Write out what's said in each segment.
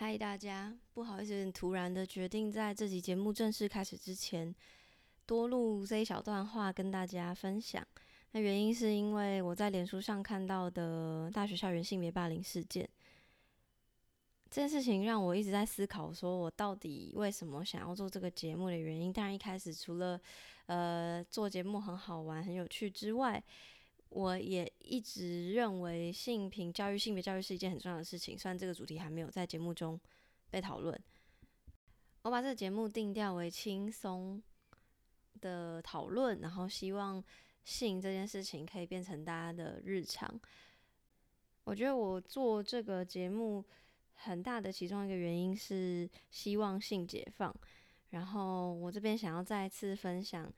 嗨，大家，不好意思，突然的决定在这集节目正式开始之前，多录这一小段话跟大家分享。那原因是因为我在脸书上看到的大学校园性别霸凌事件，这件事情让我一直在思考，说我到底为什么想要做这个节目的原因。当然，一开始除了呃做节目很好玩、很有趣之外，我也一直认为性平教育、性别教育是一件很重要的事情。虽然这个主题还没有在节目中被讨论，我把这个节目定调为轻松的讨论，然后希望。性这件事情可以变成大家的日常。我觉得我做这个节目很大的其中一个原因是希望性解放。然后我这边想要再次分享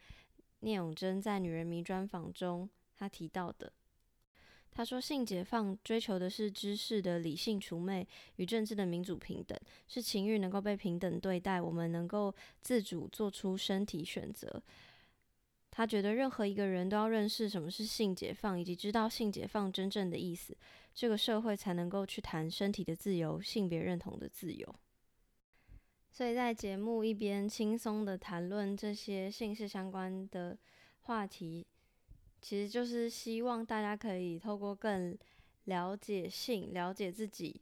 聂永贞在《女人迷》专访中他提到的。他说：“性解放追求的是知识的理性除魅与政治的民主平等，是情欲能够被平等对待，我们能够自主做出身体选择。”他觉得任何一个人都要认识什么是性解放，以及知道性解放真正的意思，这个社会才能够去谈身体的自由、性别认同的自由。所以在节目一边轻松的谈论这些性事相关的话题，其实就是希望大家可以透过更了解性、了解自己、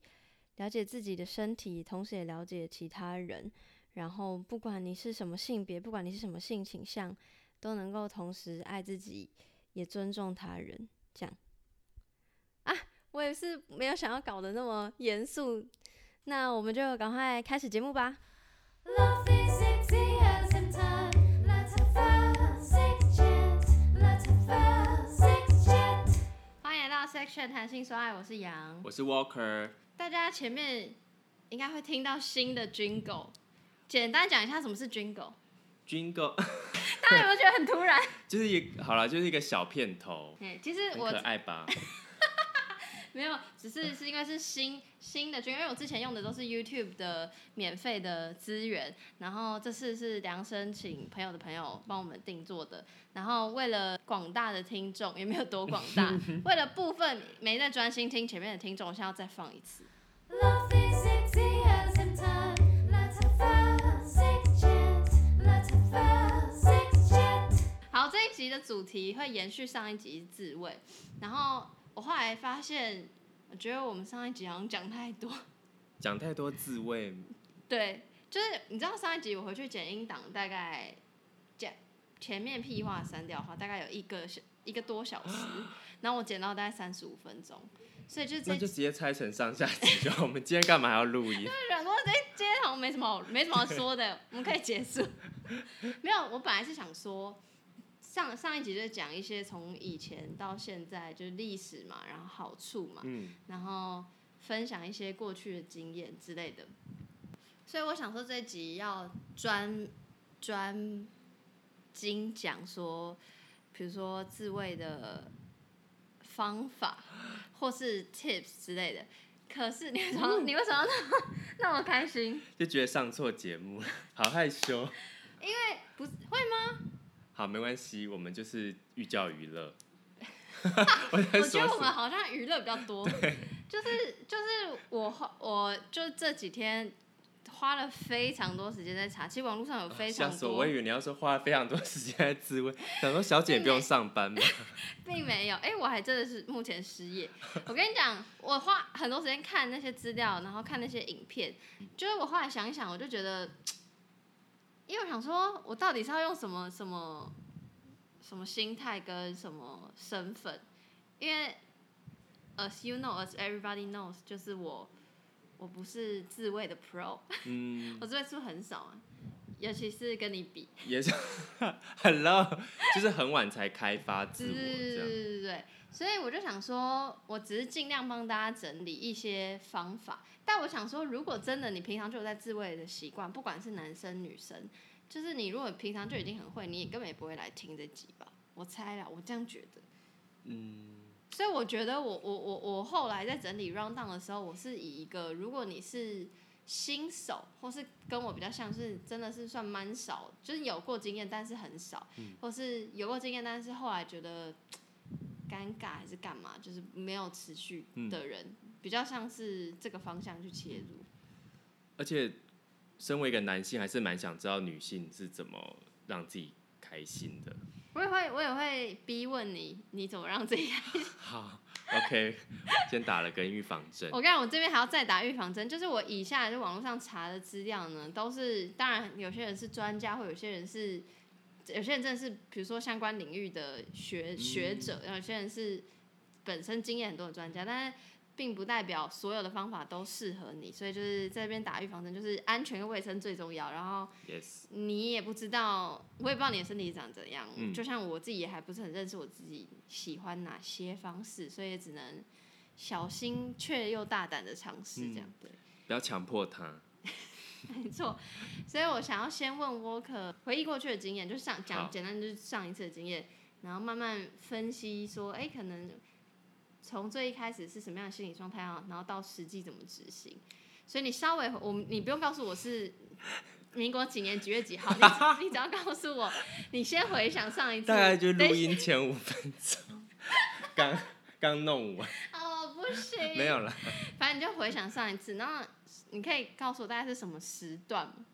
了解自己的身体，同时也了解其他人。然后不管你是什么性别，不管你是什么性倾向。都能够同时爱自己，也尊重他人，这样啊，我也是没有想要搞得那么严肃，那我们就赶快开始节目吧。Section 谈性说爱，我是杨，我是 Walker。大家前面应该会听到新的 Jingle，简单讲一下什么是 Jingle。Jingle。大家有没有觉得很突然？就是一好了，就是一个小片头。哎，其实我可爱吧？没有，只是是因为是新新的，因为我之前用的都是 YouTube 的免费的资源，然后这次是量身请朋友的朋友帮我们定做的，然后为了广大的听众，也没有多广大，为了部分没在专心听前面的听众，我现在再放一次。好，这一集的主题会延续上一集自慰，然后我后来发现，我觉得我们上一集好像讲太多，讲太多自慰。对，就是你知道上一集我回去剪音档，大概剪前面屁话删掉的话，大概有一个小一个多小时，然后我剪到大概三十五分钟，所以就那就直接拆成上下集就。我们今天干嘛还要录音？对，想说哎，今天好像没什么好没什么好说的，我们可以结束。没有，我本来是想说。上上一集就讲一些从以前到现在就是历史嘛，然后好处嘛，然后分享一些过去的经验之类的。所以我想说这一集要专专精讲说，比如说自慰的方法或是 tips 之类的。可是你为什么 你为什么那么那么开心？就觉得上错节目，好害羞。因为不是会吗？好，没关系，我们就是寓教于乐。我觉得我们好像娱乐比较多，就是就是我我就这几天花了非常多时间在查，其实网络上有非常多。我以为你要说花了非常多时间在自慰，想说小姐不用上班吗？并没有，哎，我还真的是目前失业。我跟你讲，我花很多时间看那些资料，然后看那些影片，就是我后来想一想，我就觉得。因为我想说，我到底是要用什么什么什么心态跟什么身份？因为 as you know, as everybody knows，就是我我不是自卫的 pro，嗯，我自慰次数很少啊，尤其是跟你比，也是 很 low，就是很晚才开发自我，对对对对。所以我就想说，我只是尽量帮大家整理一些方法。但我想说，如果真的你平常就有在自慰的习惯，不管是男生女生，就是你如果平常就已经很会，你也根本也不会来听这集吧？我猜啦，我这样觉得。嗯。所以我觉得，我我我我后来在整理 round down 的时候，我是以一个如果你是新手，或是跟我比较像是真的是算蛮少，就是有过经验但是很少，或是有过经验但是后来觉得。尴尬还是干嘛？就是没有持续的人，比较像是这个方向去切入。而且身为一个男性，还是蛮想知道女性是怎么让自己开心的。我也会，我也会逼问你，你怎么让自己开心？好，OK，先打了个预防针。我跟你讲，我这边还要再打预防针，就是我以下就网络上查的资料呢，都是当然有些人是专家，或有些人是有些人真的是比如说相关领域的学学者，有些人是本身经验很多的专家，但是并不代表所有的方法都适合你，所以就是在这边打预防针，就是安全跟卫生最重要。然后 Yes，你也不知道，我也不知道你的身体长怎样，嗯就像我自己也还不是很认识我自己喜欢哪些方式，所以也只能小心却又大胆的尝试这样。对，不要强迫他。没错。所以我想要先问 Walker 回忆过去的经验，就是上讲好简单就是上一次的经验，然后慢慢分析说，哎、可能从最一开始是什么样的心理状态啊，然后到实际怎么执行。所以你稍微我你不用告诉我是民国几年几月几号，你只你只要告诉我，你先回想上一次，大概就录音前五分钟，刚刚弄完，哦不行，没有了。反正你就回想上一次，然后你可以告诉我大概是什么时段吗？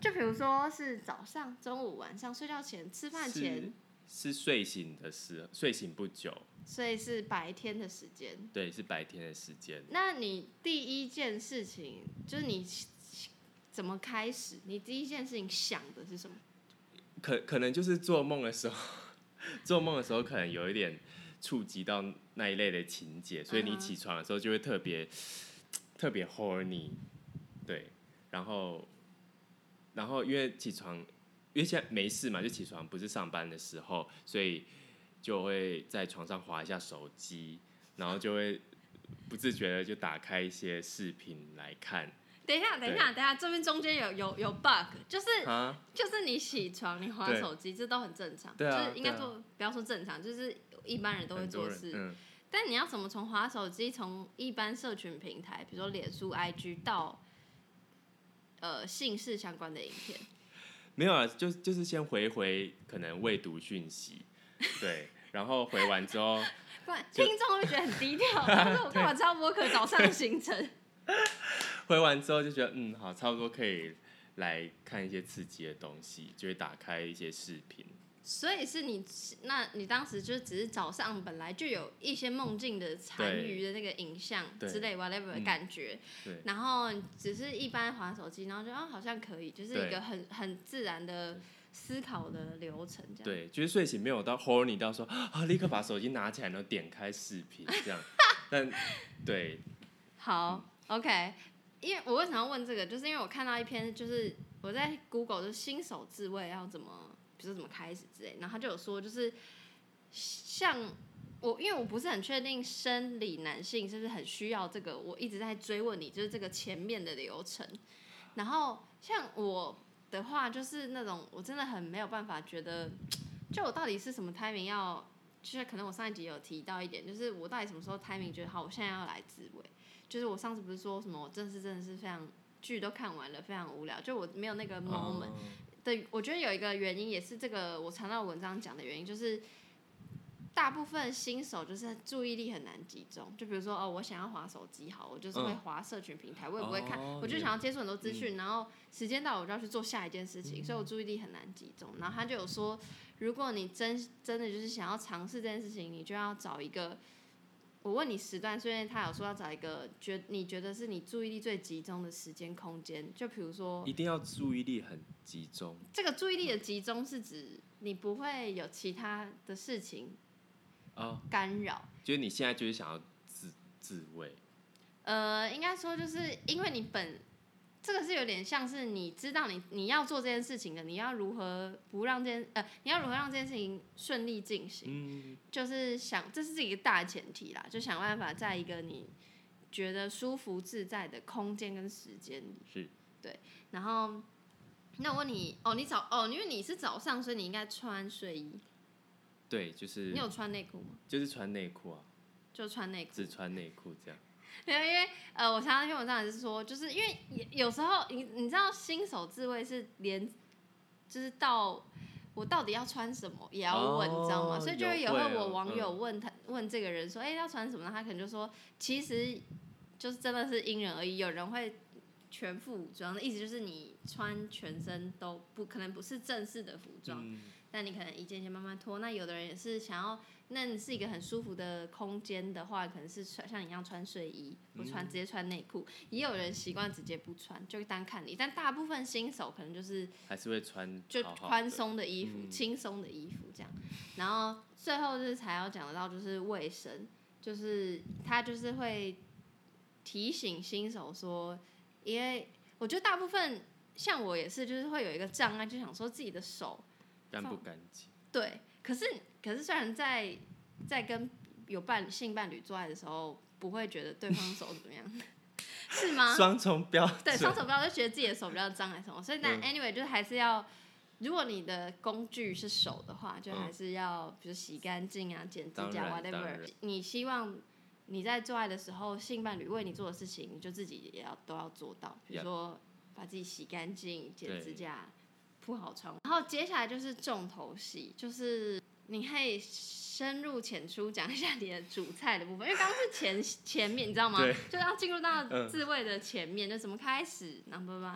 就比如说是早上、中午、晚上、睡觉前、吃饭前，是睡醒的时候，睡醒不久，所以是白天的时间。对，是白天的时间。那你第一件事情就是你怎么开始？你第一件事情想的是什么？可可能就是做梦的时候，做梦的时候可能有一点触及到那一类的情节，所以你起床的时候就会特别特别 horny，对，然后然后因为起床，因为现在没事嘛，就起床不是上班的时候，所以就会在床上划一下手机，然后就会不自觉的就打开一些视频来看等一下，等一下，等一下，这边中间有有有 bug，就是啊，就是你起床，你划手机，这都很正常，就是应该说不要说正常，就是一般人都会做事。嗯。但你要怎么从划手机，从一般社群平台，比如说脸书、IG 到呃姓氏相关的影片？没有啊，就就是先回回可能未读讯息，对，然后回完之后，听众会觉得很低调，他说我干嘛知道播客早上的行程？回完之后就觉得嗯好，差不多可以来看一些刺激的东西，就会打开一些视频。所以是你，那你当时就只是早上本来就有一些梦境的残余的那个影像对之类 whatever 的嗯感觉，对然后只是一般滑手机，然后就啊好像可以，就是一个很很自然的思考的流程这样。对，就是睡醒没有到 horny 到说啊，立刻把手机拿起来，然后点开视频这样。但对，好，OK，因为我为什么要问这个，就是因为我看到一篇，就是我在 Google 就是新手自慰要怎么，比如说怎么开始之类，然后他就有说，就是像我，因为我不是很确定生理男性是不是很需要这个，我一直在追问你，就是这个前面的流程。然后像我的话，就是那种我真的很没有办法觉得，就我到底是什么 timing 要。就是可能我上一集有提到一点，就是我到底什么时候 timing 觉得好，我现在要来自慰。就是我上次不是说什么，我真的是真的是非常剧都看完了，非常无聊，就我没有那个 moment 哦的。我觉得有一个原因也是这个我查到文章讲的原因，就是大部分新手就是注意力很难集中。就比如说哦，我想要划手机，好，我就是会嗯划社群平台，我也不会看，哦我就想要接触很多资讯，然后时间到了我就要去做下一件事情，所以我注意力很难集中。然后他就有说，如果你真真的就是想要尝试这件事情，你就要找一个。我问你时段，虽然他有说要找一个觉你觉得是你注意力最集中的时间空间，就比如说一定要注意力很集中。这个注意力的集中是指你不会有其他的事情哦，干扰。就是你现在就是想要自自慰，呃，应该说就是因为你本这个是有点像是你知道你你要做这件事情的，你要如何不让这件呃，你要如何让这件事情顺利进行，嗯，就是想这是一个大前提啦，就想办法在一个你觉得舒服自在的空间跟时间里。是，对然后，那我问你，哦，你早哦，因为你是早上，所以你应该穿睡衣。对，就是你有穿内裤吗？就是穿内裤啊，就穿内裤。只穿内裤这样。没有，因为呃，我查到那篇文章也是说，就是因为有有时候你你知道新手自慰是连就是到我到底要穿什么也要问，哦你知道吗？所以就会有有会我网友嗯问他、问这个人说，哎、要穿什么？他可能就说，其实就是真的是因人而异，有人会全副武装的意思就是你穿全身都不可能不是正式的服装，嗯但你可能一件一件慢慢脱。那有的人也是想要，那你是一个很舒服的空间的话，可能是穿像你一样穿睡衣，不穿直接穿内裤。也有人习惯直接不穿，就单看你。但大部分新手可能就是还是会穿就宽松的衣服、嗯轻松的衣服这样。然后最后就是才要讲得到，就是卫生，就是他就是会提醒新手说，因为我觉得大部分像我也是，就是会有一个障碍，就想说自己的手干不干净？对，可是可是虽然在在跟有伴性伴侣做爱的时候，不会觉得对方手怎么样，是吗？双重标准，对，双手不要就觉得自己的手比较脏还是什么，所以但嗯。anyway 就是还是要，如果你的工具是手的话，就嗯。还是要比如洗干净啊、剪指甲 whatever。你希望你在做爱的时候，性伴侣为你做的事情，你就自己也要都要做到，比如说把自己洗干净、剪指甲、铺好床。然后接下来就是重头戏，就是你可以深入浅出讲一下你的主菜的部分，因为刚刚是前前面，你知道吗对？就要进入到嗯自卫的前面，就怎么开始，然后不不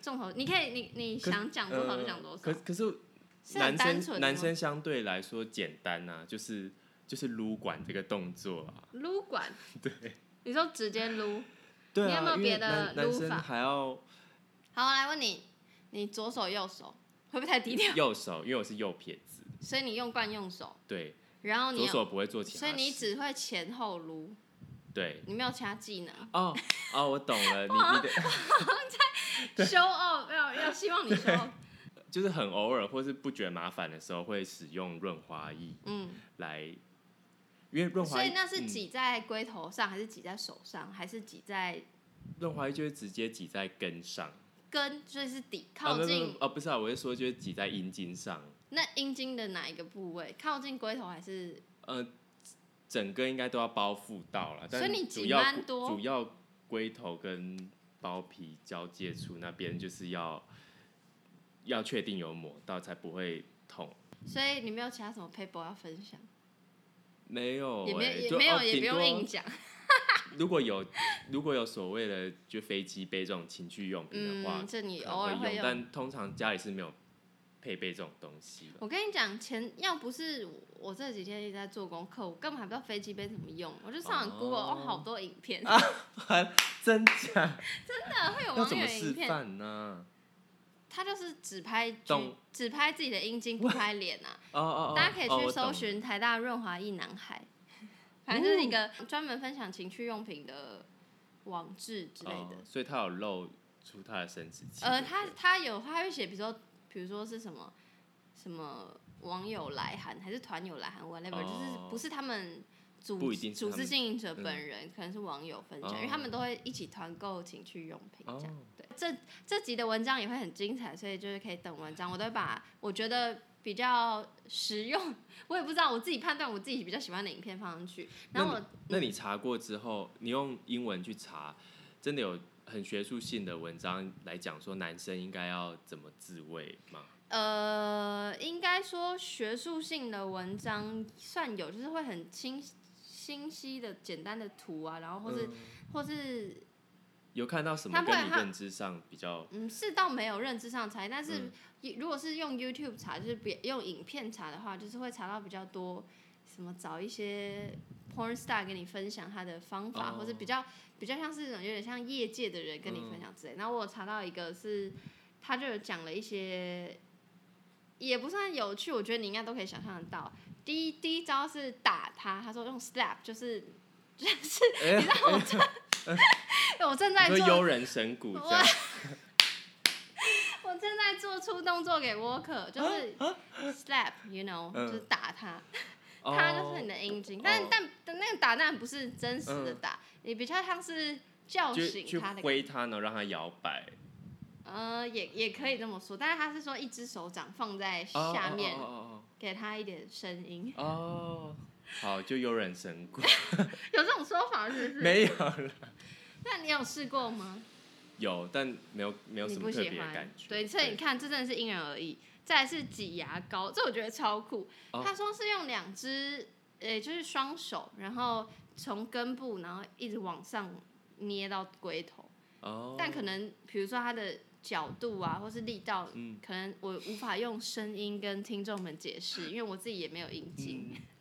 重头，你可以你你想讲多少就讲多少可少，可是是很男生男生相对来说简单啊，就是就是撸管这个动作啊，撸管，对你说直接撸。对啊，你有没有别的撸法还要好，来问你，你左手右手会不会太低调？右手，因为我是右撇子，所以你用惯用手，对，然后你有，左手不会做其他事，所以你只会前后撸，对。你没有其他技能。哦哦，我懂了，你你的修哦，要 要希望你 修，就是很偶尔或是不觉得麻烦的时候会使用润滑液嗯，来，因为润滑，所以那是嗯。挤在龟头上，还是挤在手上，还是挤在润滑液就会直接挤在根上，根，所以是底靠近哦不是啊，我是说就是挤在阴茎上，那阴茎的哪一个部位？靠近龟头还是？呃，整个应该都要包覆到了，但所以你挤蛮多主要龟头跟包皮交界处那边就是要要确定有抹到才不会痛。所以你没有其他什么 paper 要分享？没有、欸，也没有也没有也不用硬讲。如果有如果有所谓的就飞机杯这种情趣用品的话，嗯，这你偶尔会用。但通常家里是没有配备这种东西的。我跟你讲，前要不是我这几天一直在做功课，我根本还不知道飞机杯怎么用，我就上网 Google 哦哦好多影片，真假？真的会有要网怎么示友影片，范呢？他就是只拍只拍自己的阴茎，不拍脸啊。哦哦哦，大家可以去搜寻台大润滑一男孩，反正就是一个专门分享情趣用品的网志之类的哦。所以他有露出他的生殖器。呃，他他有他会写，比如说比如说是什么什么网友来函，还是团友来函，whatever，、哦就是不是他们组不一定是组织经营者嗯本人，可能是网友分享，哦因为他们都会一起团购情趣用品这样。哦对，这这集的文章也会很精彩，所以就是可以等文章，我都会把我觉得比较实用，我也不知道我自己判断我自己比较喜欢的影片放上去，然后我那你查过之后，你用英文去查，真的有很学术性的文章来讲说男生应该要怎么自慰吗？呃，应该说学术性的文章算有，就是会很清清晰的简单的图啊，然后或是、嗯或是有看到什么他会他跟你认知上比较？嗯，是倒没有认知上差异，但是嗯如果是用 YouTube 查，就是别用影片查的话，就是会查到比较多什么找一些 porn star 跟你分享他的方法，哦或者比较比较像是那种有点像业界的人跟你分享之类。然后我有查到一个是，他就有讲了一些，也不算有趣，我觉得你应该都可以想象得到。第一第一招是打他，他说用 slap，就是 就是哎你知道我正、我正在做悠人神鼓这样？我正在做出动作给 Walker，就是 slap，you know，、嗯就是打他，哦他就是你的阴茎。但哦但但那个打但不是真实的打，你比较像是叫醒他的。挥他，然后让他摇摆。呃，也也可以这么说，但是他是说一只手掌放在哦下面，哦给他一点声音，哦好，就悠人神鼓。有这种说法是不是？没有了，那你有试过吗？有，但没有没有你什么特不喜欢别的感觉。对，所以你看，这真的是因人而异。再来是挤牙膏，这我觉得超酷。哦他说是用两只，呃，就是双手，然后从根部，然后一直往上捏到龟头，哦，但可能比如说它的角度啊，或是力道，嗯可能我无法用声音跟听众们解释，因为我自己也没有阴茎。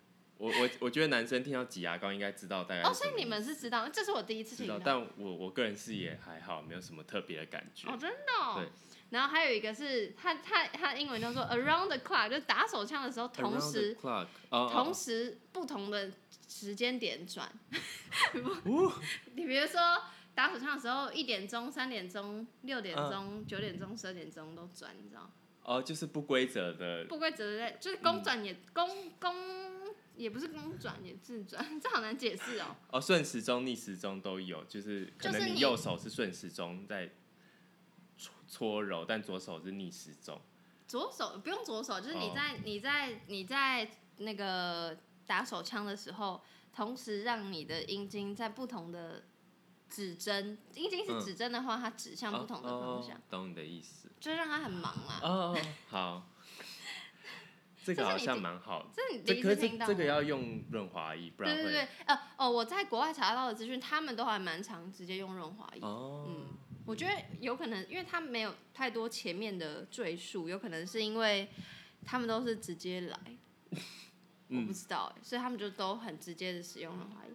我我我觉得男生听到挤牙膏应该知道大概哦，所以你们是知道，这是我第一次听到。但我我个人是也还好，没有什么特别的感觉。哦，真的、哦。对。然后还有一个是他他他英文叫做 around the clock，就是打手枪的时候，同时 clock，哦同时不同的时间点转。哦你比如说打手枪的时候，一点钟、三点钟、六点嗯钟、九点钟、十二点钟都转，你知道吗？哦，就是不规则的不规则的，就是公转也公公也不是公转也自转，这好难解释哦。哦，顺时钟、逆时钟都有，就是可能你右手是顺时钟在搓搓揉，但左手是逆时钟。左手不用左手，就是你哦在、你在你在那个打手枪的时候，同时让你的阴茎在不同的指针，阴茎是嗯指针的话，它指向不同的方向，哦哦懂你的意思。就让它很忙啊。哦，哦好，这个好像蛮好的。这第一次听到这这个要用润滑液，不然会对对对，呃哦，我在国外查到的资讯，他们都还蛮常直接用润滑液。哦，嗯，我觉得有可能，因为他没有太多前面的赘述，有可能是因为他们都是直接来，我嗯不知道哎，所以他们就都很直接的使用润滑液。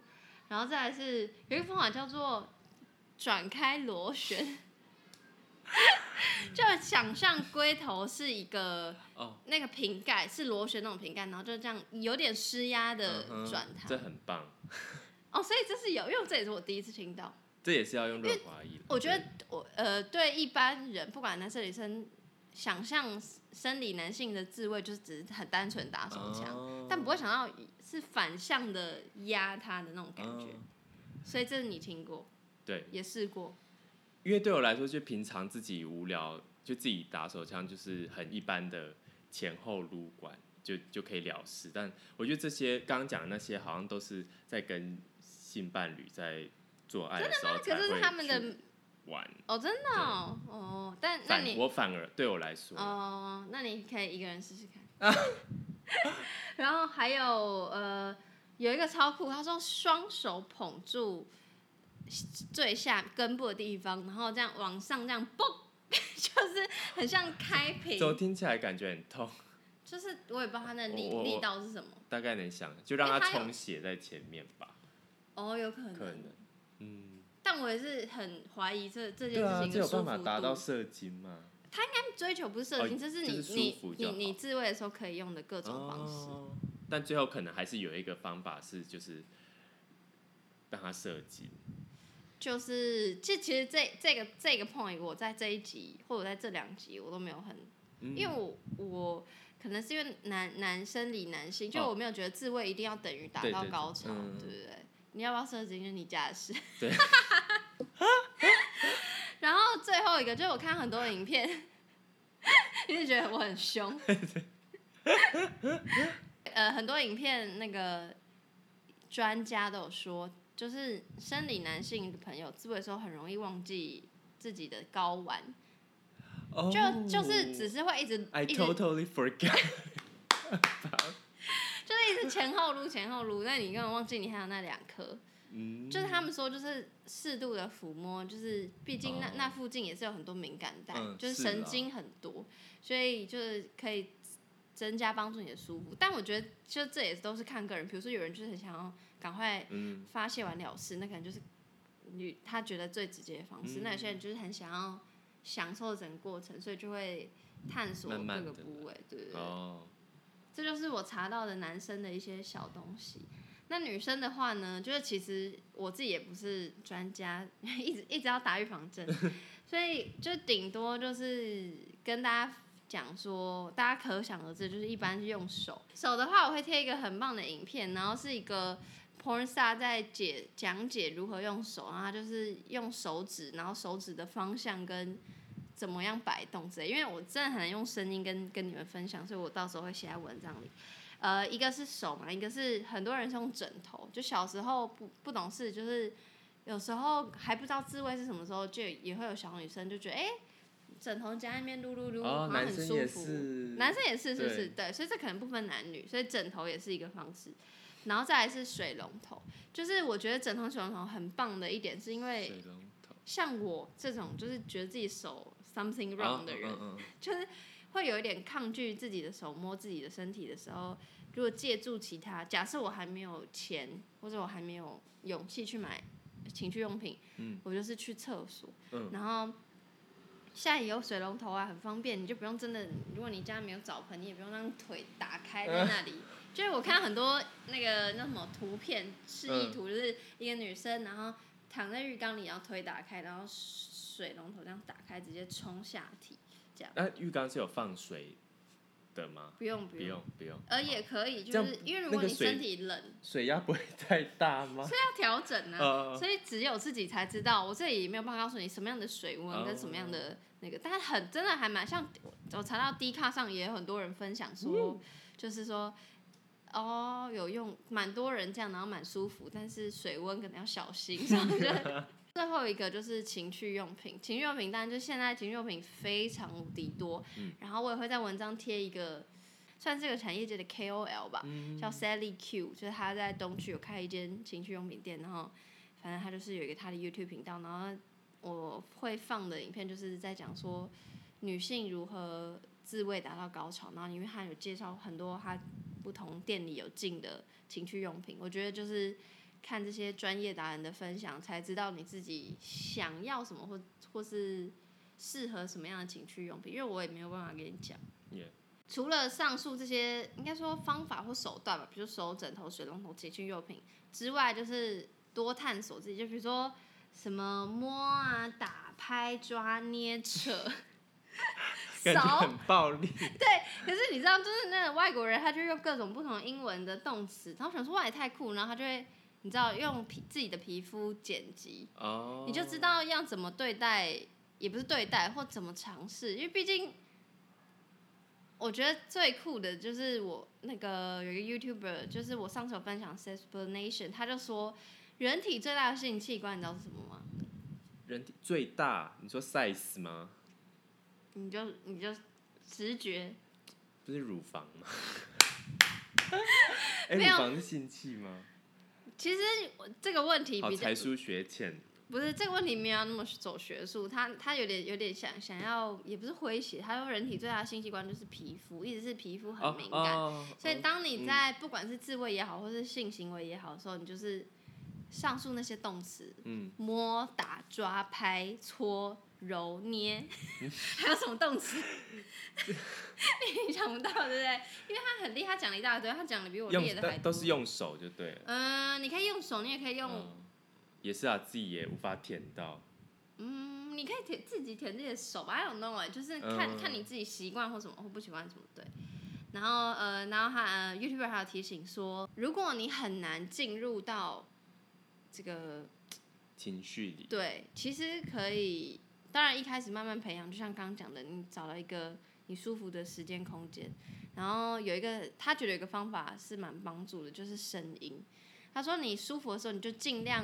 然后再来是有一个方法叫做转开螺旋，就想象龟头是一个哦，那个瓶盖是螺旋那种瓶盖，然后就这样有点施压的嗯哼转它。这很棒，哦，所以这是有，因为这也是我第一次听到。这也是要用润滑液的。我觉得我呃，对一般人，不管男生女生，想象生理男性的自慰就是只是很单纯打手枪，哦但不会想到是反向的压他的那种感觉。哦所以这是你听过，对，也试过。因为对我来说，就平常自己无聊，就自己打手枪，就是很一般的前后撸管，就就可以了事。但我觉得这些刚刚讲的那些，好像都是在跟性伴侣在做爱的时候才可是会他们的去玩。哦，真的哦，哦，但那你我反而对我来说，哦，那你可以一个人试试看。然后还有呃，有一个超酷，他说双手捧住最下根部的地方，然后这样往上这样嘣，就是很像开瓶怎，么听起来感觉很痛？就是我也不知道他的力力道是什么。大概能想，就让它因为它有充血在前面吧，哦，有可能。可能。嗯，但我也是很怀疑这这件事情这有办法。达到射精吗？他应该追求不是射精，哦这是就是你你你自慰的时候可以用的各种方式。哦，但最后可能还是有一个方法是，就是让它射精。就是，这其实这这个这个 point，我在这一集或者在这两集我都没有很，嗯因为我我可能是因为男男生理男性，就哦我没有觉得自慰一定要等于达到高潮，嗯对不对？你要不要射精是你家的事。对。然后最后一个就是我看很多影片，一直觉得我很凶。呃，很多影片那个专家都有说，就是生理男性的朋友自慰的时候很容易忘记自己的睾丸，哦就就是只是会一直 I totally forget。就是一直前后撸前后撸，那你根本忘记你还有那两颗。嗯，就是他们说，就是适度的抚摸，就是毕竟那、哦那附近也是有很多敏感带，嗯就是神经很多，所以就是可以增加帮助你的舒服。但我觉得，就这也都是看个人，比如说有人就是很想要赶快嗯发泄完了事，那可能就是女他觉得最直接的方式。嗯那有些人就是很想要享受整个过程，所以就会探索各个部位，对对对。哦，这就是我查到的男生的一些小东西。那女生的话呢，就是其实我自己也不是专家，一直一直要打预防针，所以就顶多就是跟大家讲说，大家可想而知，就是一般是用手。手的话，我会贴一个很棒的影片，然后是一个 porn star 在解讲解如何用手，然后他就是用手指，然后手指的方向跟怎么样摆动之类。因为我真的很难用声音跟跟你们分享，所以我到时候会写在文章里。呃，一个是手嘛，一个是很多人是用枕头。就小时候不不懂事，就是有时候还不知道自慰是什么时候，就也会有小女生就觉得，哎、枕头夹那边撸撸撸，哦，好像很男生也舒服。是，男生也是，是不是？对对，所以这可能不分男女，所以枕头也是一个方式。然后再来是水龙头，就是我觉得整桶、水龙头很棒的一点，是因为水龙头，像我这种就是觉得自己手 something wrong 的人，嗯嗯嗯。就是会有一点抗拒自己的手摸自己的身体的时候，如果借助其他，假设我还没有钱，或者我还没有勇气去买情趣用品，嗯。我就是去厕所，嗯。然后现在也有水龙头啊，很方便，你就不用真的，如果你家没有澡盆，你也不用让腿打开在那里。就是我看很多那个那什么图片示意图，就是一个女生，然后躺在浴缸里，然后腿打开，然后水龙头这样打开，直接冲下体，这样。那浴缸是有放水的吗？不用不用，不用呃也可以，就是因为如果你身体冷，水压不会太大吗？所以要调整啊。呃，所以只有自己才知道，我这里也没有办法告诉你什么样的水温跟什么样的那个，但是很真的还蛮像，我查到 D 卡上也有很多人分享说，就是说，哦有用，蛮多人这样，然后蛮舒服，但是水温可能要小心。最后一个就是情趣用品，情趣用品当然就现在情趣用品非常无敌多，然后我也会在文章贴一个。算是这个产业界的 KOL 吧，叫 Sally Q，就是他在东区有开一间情趣用品店，然后反正他就是有一个他的 YouTube 频道，然后我会放的影片就是在讲说女性如何自慰达到高潮，然后因为他有介绍很多他不同店里有进的情趣用品，我觉得就是看这些专业达人的分享，才知道你自己想要什么或或是适合什么样的情趣用品，因为我也没有办法跟你讲。Yeah 除了上述这些，应该说方法或手段吧，比如手枕头、水龙头、情趣用品之外，就是多探索自己。就比如说什么摸啊、打拍、抓、捏、扯、感觉。很暴力。对可是你知道，就是那个外国人，他就用各种不同英文的动词，然后想说哇也太酷，然后他就会，你知道用皮自己的皮肤剪辑，哦，你就知道要怎么对待，也不是对待，或怎么尝试，因为毕竟，我觉得最酷的就是我那个有一个 YouTuber，就是我上次有分享 sexplanation，他就说人体最大的性器官，你知道是什么吗？人体最大，你说 size 吗？你就你就直觉，不是乳房吗？哎、没有乳房是性器吗？其实这个问题好，比较才疏学浅。不是这个问题没有那么走学术，他他有点有点想想要，也不是诙谐，他说人体最大的性器官就是皮肤，一直是皮肤很敏感，哦哦所以当你嗯在不管是自慰也好，或是性行为也好的时候，你就是上述那些动词，嗯，摸、打、抓、拍、搓、揉、捏，还有什么动词？你想不到，对不对？因为他很厉害，他讲了一大堆，他讲的比我厉害的还多。都都是用手就对了。嗯、你可以用手，你也可以用嗯，也是啊，自己也无法舔到。嗯，你可以舔自己舔自己的手吧，I don't know 哎，就是看、嗯看你自己习惯或什么或不习惯什么对。然后呃，然后他呃，YouTuber 还有提醒说，如果你很难进入到这个情绪里，对，其实可以，当然一开始慢慢培养，就像刚刚讲的，你找到一个你舒服的时间空间，然后有一个他觉得有一个方法是蛮帮助的，就是声音。他说你舒服的时候，你就尽量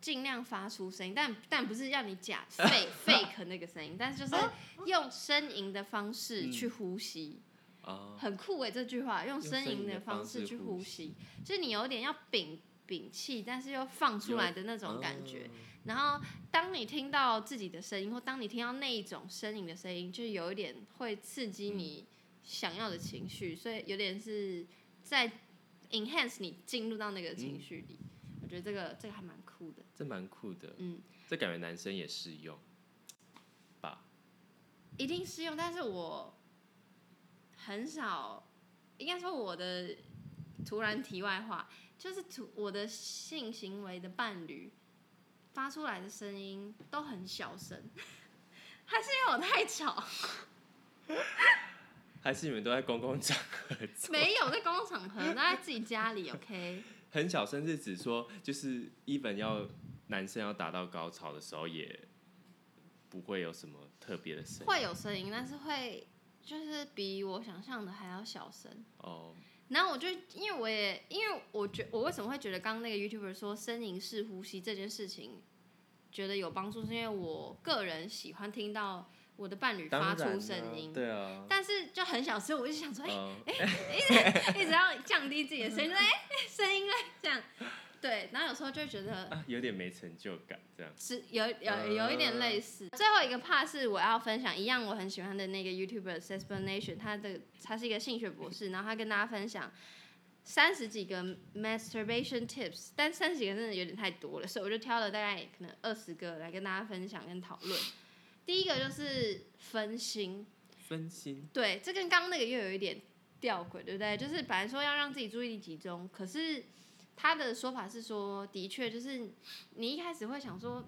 尽量发出声音，但但不是让你假 fake fake 那个声音，但是就是用呻吟的方式去呼吸。啊，很酷诶，这句话用用呻吟的方方式去呼吸，就是你有点要屏屏气，但是又放出来的那种感觉。然后当你听到自己的声音，或当你听到那一种呻吟的声音，就有一点会刺激你想要的情绪，所以有点是在 enhance 你进入到那个情绪里。我觉得这个这个还蛮酷的，这蛮酷的。嗯，这感觉男生也适用吧？一定适用，但是我很少，应该说我的突然题外话，就是突我的性行为的伴侣发出来的声音都很小声，还是因为我太吵？还是你们都在公共场合？没有在公共场合，都在自己家里，OK？很小声是指说，就是 even 要男生要达到高潮的时候，也不会有什么特别的声音。会有声音，但是会就是比我想象的还要小声。哦，然后我就因为我也因为我觉我为什么会觉得刚刚那个 YouTuber 说呻吟式呼吸这件事情觉得有帮助，是因为我个人喜欢听到我的伴侣发出声音，对啊，但是就很小时候，我就想说，哎、嗯，一直要降低自己的声音，声音嘞这样。对，然后有时候就会觉得啊，有点没成就感这样。是有有有一点类似。最后一个 part 是我要分享一样我很喜欢的那个 YouTuber Explanation，他的他是一个性学博士，然后他跟大家分享三十几个 masturbation tips，但三十几个真的有点太多了，所以我就挑了大概可能二十个来跟大家分享跟讨论。第一个就是分心，分心，对，这跟刚刚那个又有一点吊诡，对不对？就是本来说要让自己注意力集中，可是他的说法是说，的确就是你一开始会想说，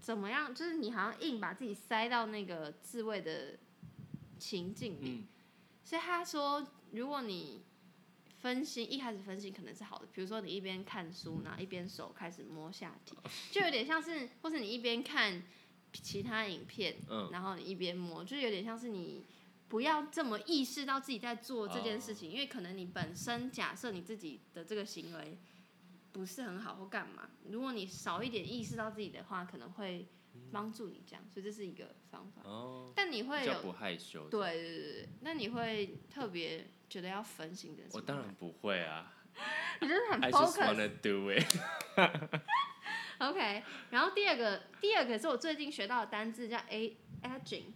怎么样？就是你好像硬把自己塞到那个自慰的情境里，嗯所以他说，如果你分心，一开始分心可能是好的，比如说你一边看书，然后一边手开始摸下体，就有点像是，或是你一边看其他影片，嗯，然后你一边摸，就是有点像是你不要这么意识到自己在做这件事情，因为可能你本身假设你自己的这个行为不是很好或干嘛，如果你少一点意识到自己的话，可能会帮助你这样，所以这是一个方法。哦，但你会有比较不害羞。对，对对对，那你会特别觉得要分心的？我当然，不会啊 你真的很，I just focus。wanna do it。OK，然后第二个，第二个是我最近学到的单字叫 a aging，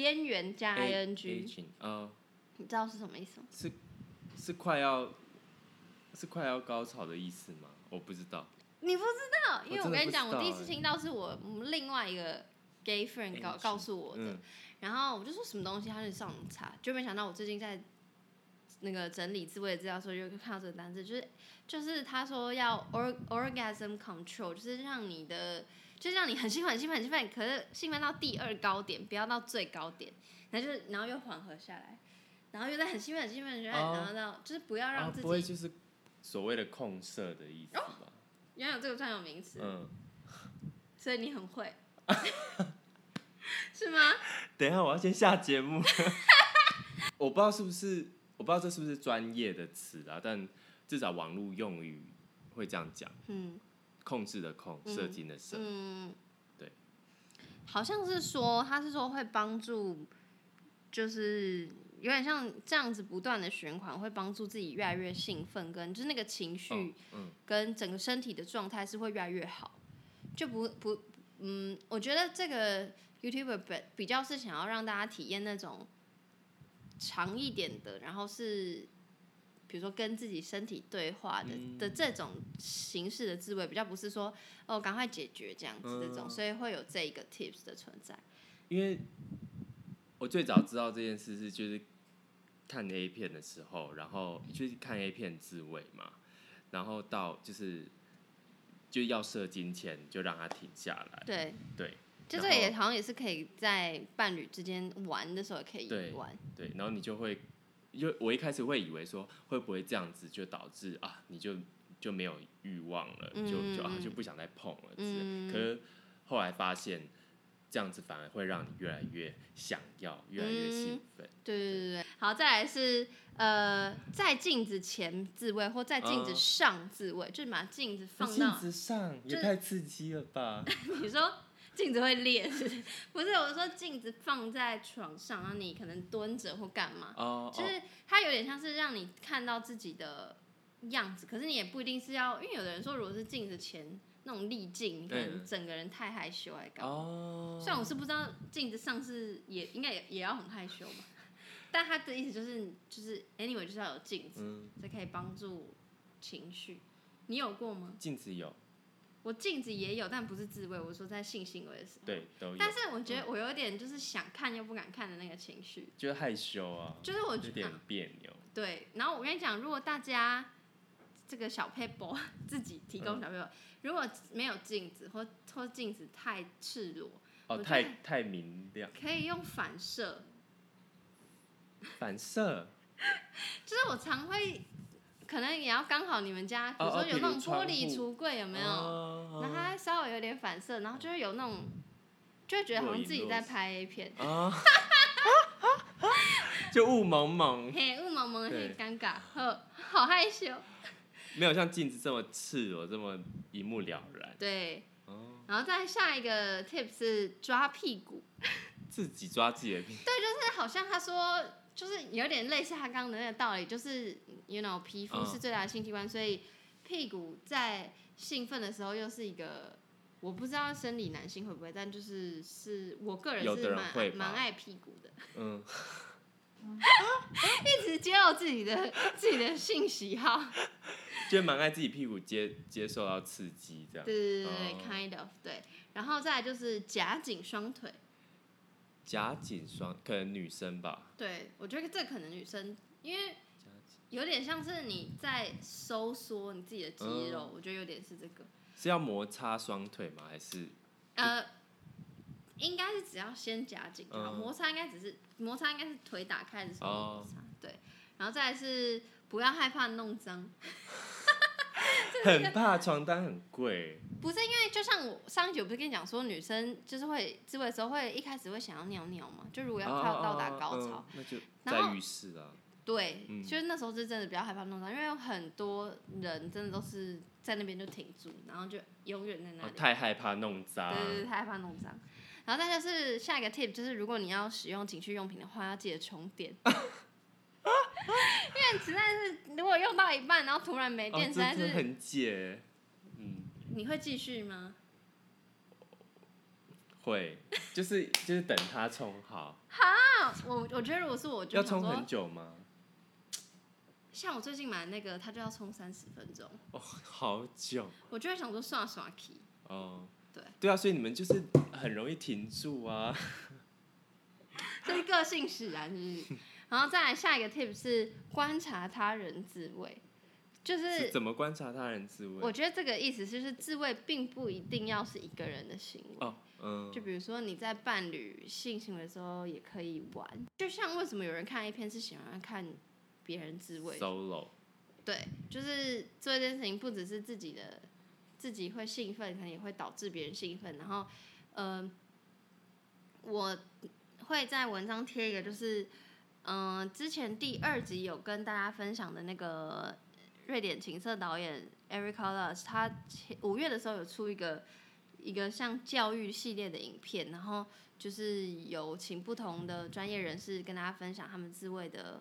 边缘加 ing，Aging，呃，你知道是什么意思吗？是是快要是快要高潮的意思吗？我不知道。你不知道，因为我真的跟你讲，我第一次欸听到是我另外一个 gay friend 告告诉我的，嗯，然后我就说什么东西，他就上网查，就没想到我最近在那个整理自慰的资料的时候，就看到这个单词，就是就是他说要 or orgasm control，就是让你的，就是让你很兴奋、很兴奋、很兴奋，可是兴奋到第二高点，不要到最高点，然后就是然后又缓和下来，然后又在很兴奋、很兴奋、很兴奋，哦然后到就是不要啊让自己，不会就是所谓的控色的意思吧？原来有这个专有名词，嗯，所以你很会，是吗？等一下我要先下节目。我不知道是不是，我不知道这是不是专业的词啊，但至少网络用语会这样讲，嗯。控制的控，嗯射精的射。嗯，对，好像是说，他是说会帮助，就是有点像这样子不断的循环，会帮助自己越来越兴奋，跟就是那个情绪哦嗯，跟整个身体的状态是会越来越好，就不不嗯，我觉得这个 YouTuber 比比较是想要让大家体验那种长一点的，然后是。比如说跟自己身体对话的、嗯。的这种形式的自慰，比较不是说哦赶快解决这样子这种，嗯。所以会有这一个 tips 的存在。因为我最早知道这件事是就是看 A 片的时候，然后就是看 A 片自慰嘛，然后到就是就要射精前就让它停下来，对，对。就这也好像也是可以在伴侣之间玩的时候也可以对玩。对，然后你就会，因为我一开始会以为说会不会这样子就导致啊你就就没有欲望了，就就啊嗯。就不想再碰了之类，嗯。可是后来发现这样子反而会让你越来越想要，越来越兴奋。对对对。对，好，再来是呃，在镜子前自慰或在镜子嗯。上自慰，就是把镜子放到镜子上也太刺激了吧！你说镜子会裂是不是？不是，我说镜子放在床上，然后你可能蹲着或干嘛，就是它有点像是让你看到自己的样子，可是你也不一定是要，因为有的人说如果是镜子前那种滤镜，你可能嗯整个人太害羞还干嘛。哦，虽然我是不知道镜子上是也应该也也要很害羞嘛，但他的意思就是就是 anyway 就是要有镜子，嗯，这可以帮助情绪。你有过吗？镜子有，我镜子也有，但不是自慰，我说在性行为的时候。。对，都有，但是我觉得我有点就是想看又不敢看的那个情绪，就是害羞啊，就是我有点觉得、别扭。对。然后我跟你讲，如果大家这个小 paper 自己提供嗯小 paper，、如果没有镜子或或镜子太赤裸，哦，太太明亮，可以用反射。反射。就是我常会，可能也要刚好你们家，比如哦哦说有那种玻璃户。橱柜有没有？哦然后它稍微有点反射，然后就会有那种，就会觉得好像自己在拍 A 片，啊，就雾蒙蒙，嘿，雾蒙蒙的，对。嘿，尴尬，呵，好害羞。没有像镜子这么赤裸，这么一目了然。对，哦，然后再下一个 tip 是抓屁股，自己抓自己的屁股。对，就是好像他说，就是有点类似他刚刚的那个道理，就是 you know 皮肤嗯。是最大的性器官，所以屁股在兴奋的时候又是一个，我不知道生理男性会不会，但就是是我个人有的是蛮蛮爱屁股的，嗯，一直揭露自己的自己的性喜好。就蛮爱自己屁股接接受到刺激这样。对对对对、哦。k i n d of 对，然后再来就是夹紧双腿。夹紧双，可能女生吧。对，我觉得这可能女生，因为有点像是你在收缩你自己的肌肉，嗯我觉得有点是这个。是要摩擦双腿吗？还是呃，应该是只要先夹紧就好，嗯摩擦应该只是摩擦应该是腿打开的时候哦摩擦，对，然后再来是不要害怕弄脏，很怕床单很贵？不是因为就像我上一集我不是跟你讲说，女生就是会自慰的时候会一开始会想要尿尿嘛，就如果要快要到达高潮，那就在浴室啊。对，嗯就是那时候是真的比较害怕弄脏，因为有很多人真的都是在那边就停住，然后就永远在那里。哦太害怕弄脏。对对对，太害怕弄脏。然后再就是下一个 tip，就是如果你要使用情趣用品的话，要记得充电。因为实在是如果用到一半，然后突然没哦，电，这实在是、很解。嗯，你会继续吗？会，就是就是等它充好。好，我我觉得如果是我，就要充很，久吗？像我最近买那个，它就要充三十分钟，哦，好久我就会想说刷刷 key。哦。对对啊，所以你们就是很容易停住啊。这是个性使然，是不是？然后再来下一个 tip 是观察他人自慰，就是是怎么观察他人自慰？我觉得这个意思就是自慰并不一定要是一个人的行为。哦，嗯，就比如说你在伴侣性行为的时候也可以玩，就像为什么有人看 A 片是喜欢看别人自慰？solo，对，就是做一件事情不只是自己的自己会兴奋，可能也会导致别人兴奋。然后，呃，我会在文章贴一个，就是嗯、呃之前第二集有跟大家分享的那个瑞典情色导演 Eric c o l l a s 他前五月的时候有出一个一个像教育系列的影片，然后就是有请不同的专业人士跟大家分享他们自慰的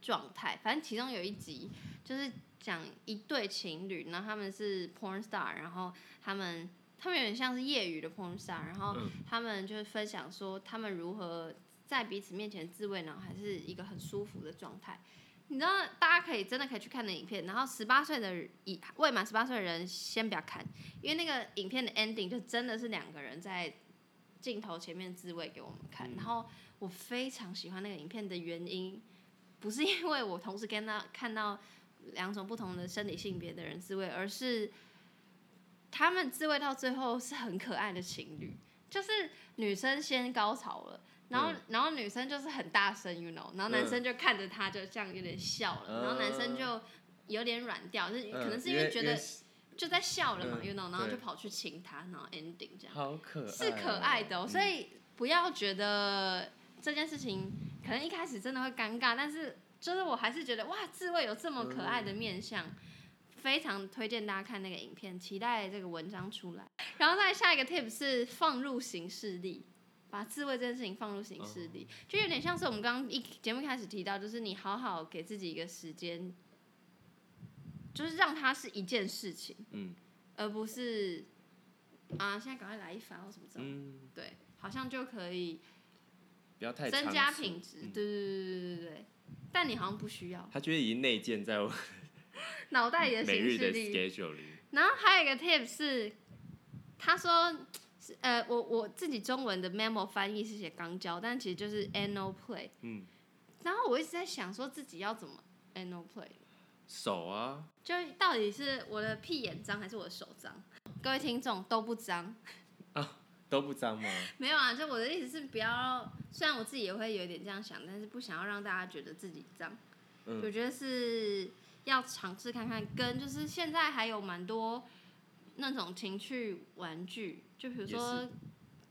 状态。反正其中有一集就是讲一对情侣，然后他们是 porn star，然后他们他们有点像是业余的 porn star，然后嗯他们就是分享说他们如何在彼此面前自慰，呢还是一个很舒服的状态。你知道，大家可以真的可以去看那影片，然后十八岁的以未满十八岁的人先不要看，因为那个影片的 ending 就真的是两个人在镜头前面自慰给我们看。嗯然后我非常喜欢那个影片的原因，不是因为我同时跟他看到两种不同的生理性别的人自慰，而是他们自慰到最后是很可爱的情侣，就是女生先高潮了。然后，嗯。然后女生就是很大声，you know，然后男生就看着她就这样有点笑了，然后男生就有点软掉，就是可能是因为觉得就在笑了嘛、嗯 y o u know，然后就跑去亲他，然后 ending 这样，好可爱，是可爱的、哦，所以以不要觉得这件事情可能一开始真的会尴尬，但是就是我还是觉得哇，自慰有这么可爱的面相。非常推荐大家看那个影片，期待这个文章出来。然后再下一个 tip 是放入行事历，把自慰这件事情放入行事历，就有点像是我们刚刚一节目开始提到，就是你好好给自己一个时间，就是让它是一件事情，嗯而不是啊现在赶快来一发或什么这种，嗯，对，好像就可以不要太增加品质，嗯对对对对对对对。但你好像不需要，他觉得已经内建在我 脑袋里的行事历 schedule 里。然后还有一个 tip 是，他说，是呃，我我自己中文的 memo 翻译是写肛交，但其实就是 anal play。嗯，然后我一直在想说自己要怎么 anal play，手啊，就到底是我的屁眼脏还是我的手脏？各位听众都不脏，啊都不脏吗？没有啊，就我的意思是不要，虽然我自己也会有点这样想，但是不想要让大家觉得自己脏。嗯我觉得是要尝试看看，跟就是现在还有蛮多那种情趣玩具，就比如说是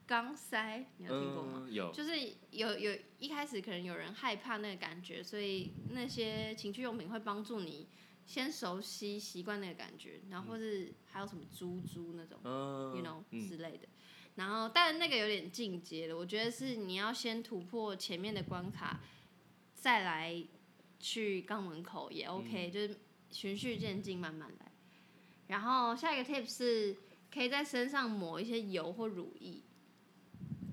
钢塞，你有听过吗？嗯，有，就是有有一开始可能有人害怕那个感觉，所以那些情趣用品会帮助你先熟悉习惯那个感觉，然后或是还有什么猪猪那种。嗯 you know 嗯之类的。然后，但那个有点进阶了，我觉得是你要先突破前面的关卡，再来去肛门口也 OK，、就是循序渐进，慢慢来。然后下一个 tip 是可以在身上抹一些油或乳液，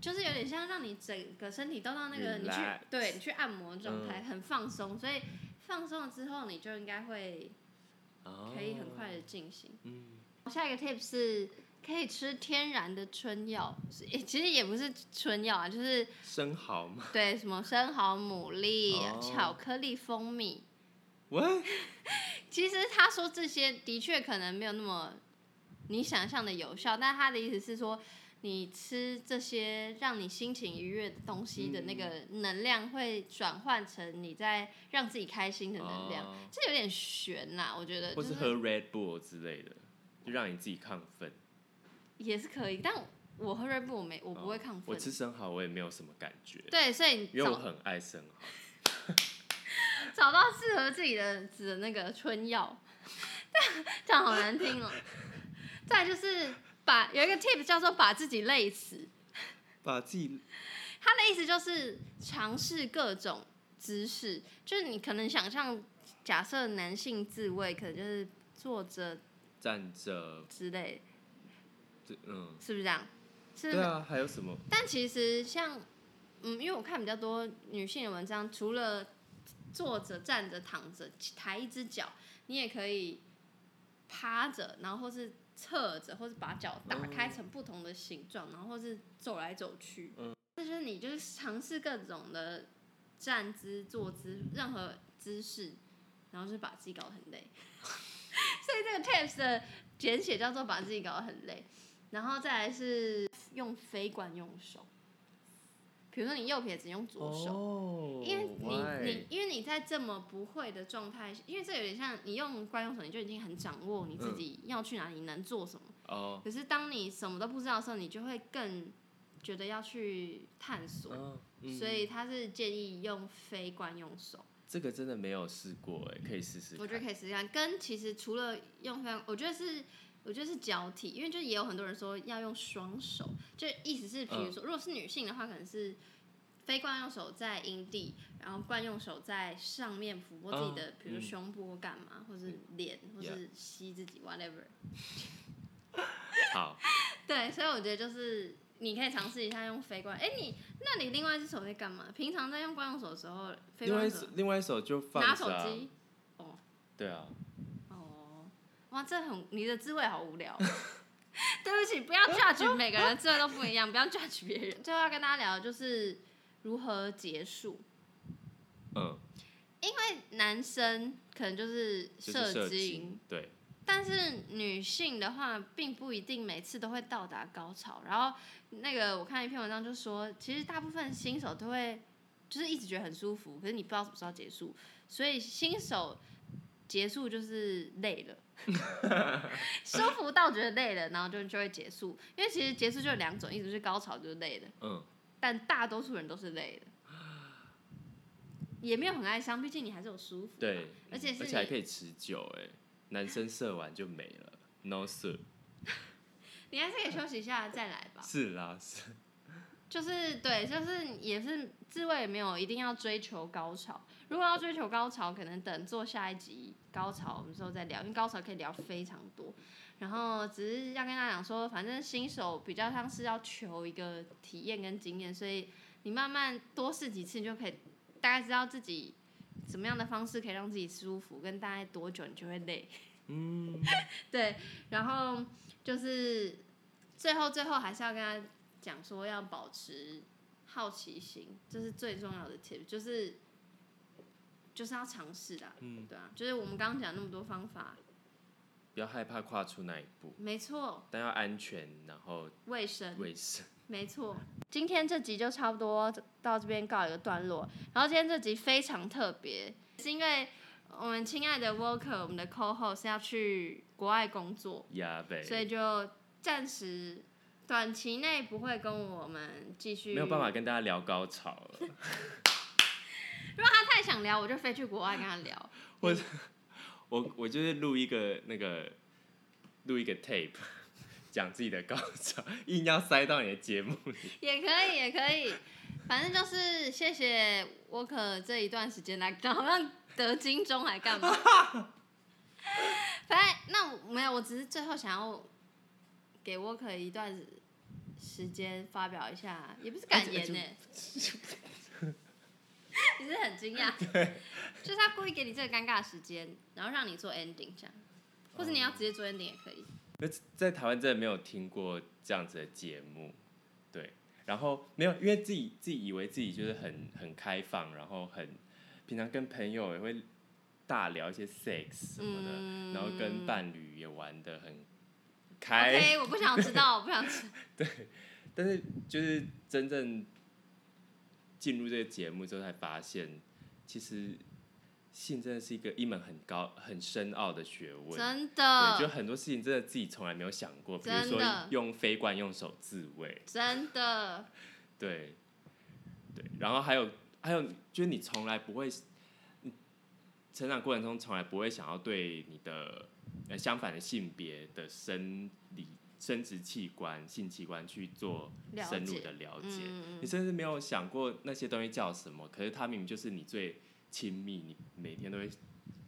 就是有点像让你整个身体都到那个你去 Relax 对你去按摩的状态，很放松。所以放松了之后，你就应该会可以很快的进行。下一个 tip 是可以吃天然的春药，是诶其实也不是春药啊，就是生蚝吗？对什么生蚝、牡蛎、哦巧克力、蜂蜜。喂，其实他说这些的确可能没有那么你想象的有效，但他的意思是说，你吃这些让你心情愉悦的东西的那个能量，会转换成你在让自己开心的能量。哦这有点悬呐、我觉得。就是或喝 Red Bull 之类的，就让你自己亢奋。也是可以，但我喝瑞布我没我不会亢奋。哦我吃生蚝我也没有什么感觉，对，所以因为我很爱生蚝。找到适合自己的指的那个春药，这样好难听哦。再就是把有一个 tip 叫做把自己累死，把自己 他的意思就是尝试各种姿势，就是你可能想象，假设男性自慰可能就是坐着站着，之类，这嗯，是不是这样？是？对啊，还有什么？但其实像，嗯，因为我看比较多女性的文章，除了坐着、站着、躺着，抬一只脚，你也可以趴着，然后或是侧着，或是把脚打开成不同的形状，然后或是走来走去。嗯，这就是你就是尝试各种的站姿、坐姿，任何姿势，然后就是把自己搞得很累。所以这个 tips 的简写叫做把自己搞得很累。然后再来是用飞管用手，比如说你右撇子用左手，哦因为你你因为你在这么不会的状态，因为这有点像你用惯用手，你就已经很掌握你自己要去哪里，能做什么。哦，可是当你什么都不知道的时候，你就会更觉得要去探索。所以他是建议用非惯用手，这个真的没有试过哎，可以试试看。我觉得可以试试看。跟其实除了用非，我觉得是我觉得是交替，因为就也有很多人说要用双手，就意思是，比如说、如果是女性的话，可能是非惯用手在阴蒂，然后惯用手在上面抚摸自己的，嗯比如说胸部或干嘛，或是脸，或是吸自己，whatever。好，对，所以我觉得就是你可以尝试一下用非惯。哎、你那你另外一只手在干嘛？平常在用惯用手的时候，非另外惯用手一手另外一手就放拿手。机。对啊，哦，哇，这很你的滋味好无聊。对不起，不要 judge 每个人的滋味都不一样，不要 judge 别人。最后要跟大家聊的就是如何结束，嗯，因为男生可能就是射精，对，但是女性的话，并不一定每次都会到达高潮。然后那个我看一篇文章就说，其实大部分新手都会就是一直觉得很舒服，可是你不知道什么时候结束，所以新手结束就是累了，舒服到觉得累了，然后就就会结束。因为其实结束就有两种，一种是高潮就是累的，嗯，但大多数人都是累的。也没有很哀伤，毕竟你还是有舒服嘛。对，而且是而且还你可以持久哎，男生射完就没了，no sir，你还是可以休息一下再来吧。是啦是，就是对，就是也是自慰也没有一定要追求高潮。如果要追求高潮，可能等做下一集高潮，我们之后再聊，因为高潮可以聊非常多。然后只是要跟大家讲说，反正新手比较像是要求一个体验跟经验，所以你慢慢多试几次，你就可以大概知道自己怎么样的方式可以让自己舒服，跟大概多久你就会累。嗯，对，然后就是最后最后还是要跟他讲说要保持好奇心，这是最重要的 tip，就是就是要尝试的，嗯对啊，就是我们刚刚讲那么多方法，不要害怕跨出那一步，没错，但要安全，然后卫生，卫生。没错。今天这集就差不多到这边告一个段落，然后今天这集非常特别，是因为我们亲爱的 Walker，我们的 co-host 要去国外工作，呀呗，所以就暂时短期内不会跟我们继续。没有办法。跟大家聊高潮了。他太想聊，我就飞去国外跟他聊。我 我就是录一个那个录一个 tape，讲自己的高潮，硬要塞到你的节目里。也可以，也可以，反正就是谢谢沃克这一段时间来，好像得金钟还干嘛？反正那我没有，我只是最后想要给沃克一段时间发表一下，也不是感言呢、你是很惊讶，对。就是他故意给你这个尴尬的时间，然后让你做 ending 这样，或者你要直接做 ending 也可以。那在台湾真的没有听过这样子的节目，对，然后没有，因为自己自己以为自己就是很很开放，然后很平常跟朋友也会大聊一些 sex 什么的，嗯。然后跟伴侣也玩的很开。OK，我不想知道，我不想知道。对。但是就是真正进入这个节目之后，才发现其实性真的是一个一门很高很深奥的学问。真对，就的，很多事情真的自己从来没有想过，比如说用非惯用手自慰，真的，对，对，然后还有还有，就是你从来不会，成长过程中从来不会想要对你的呃相反的性别的生理生殖器官、性器官去做深入的了解，嗯你甚至没有想过那些东西叫什么，可是它明明就是你最亲密，你每天都会。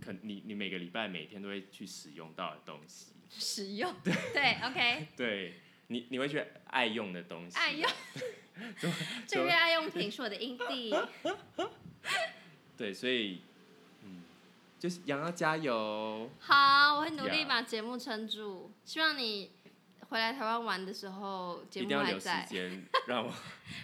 可你你每个礼拜每天都会去使用到的东西，使用，对，OK，对你你会去爱用的东西，爱用，这个 爱用品是我的阴蒂。对，所以，嗯，就是杨要加油，好，我会努力把节目撑住。希望你回来台湾玩的时候，节目一定要留时还在，间 让我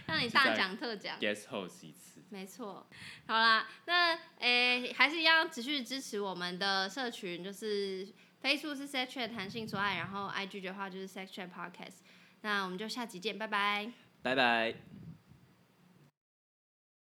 让你大讲特讲。guest host 一次。没错，好啦，那诶、还是一样持续支持我们的社群，就是 Facebook 是 Sex Chat 弹性所爱，然后 IG 的话就是 Sex Chat Podcast。那我们就下集见，拜拜。拜拜。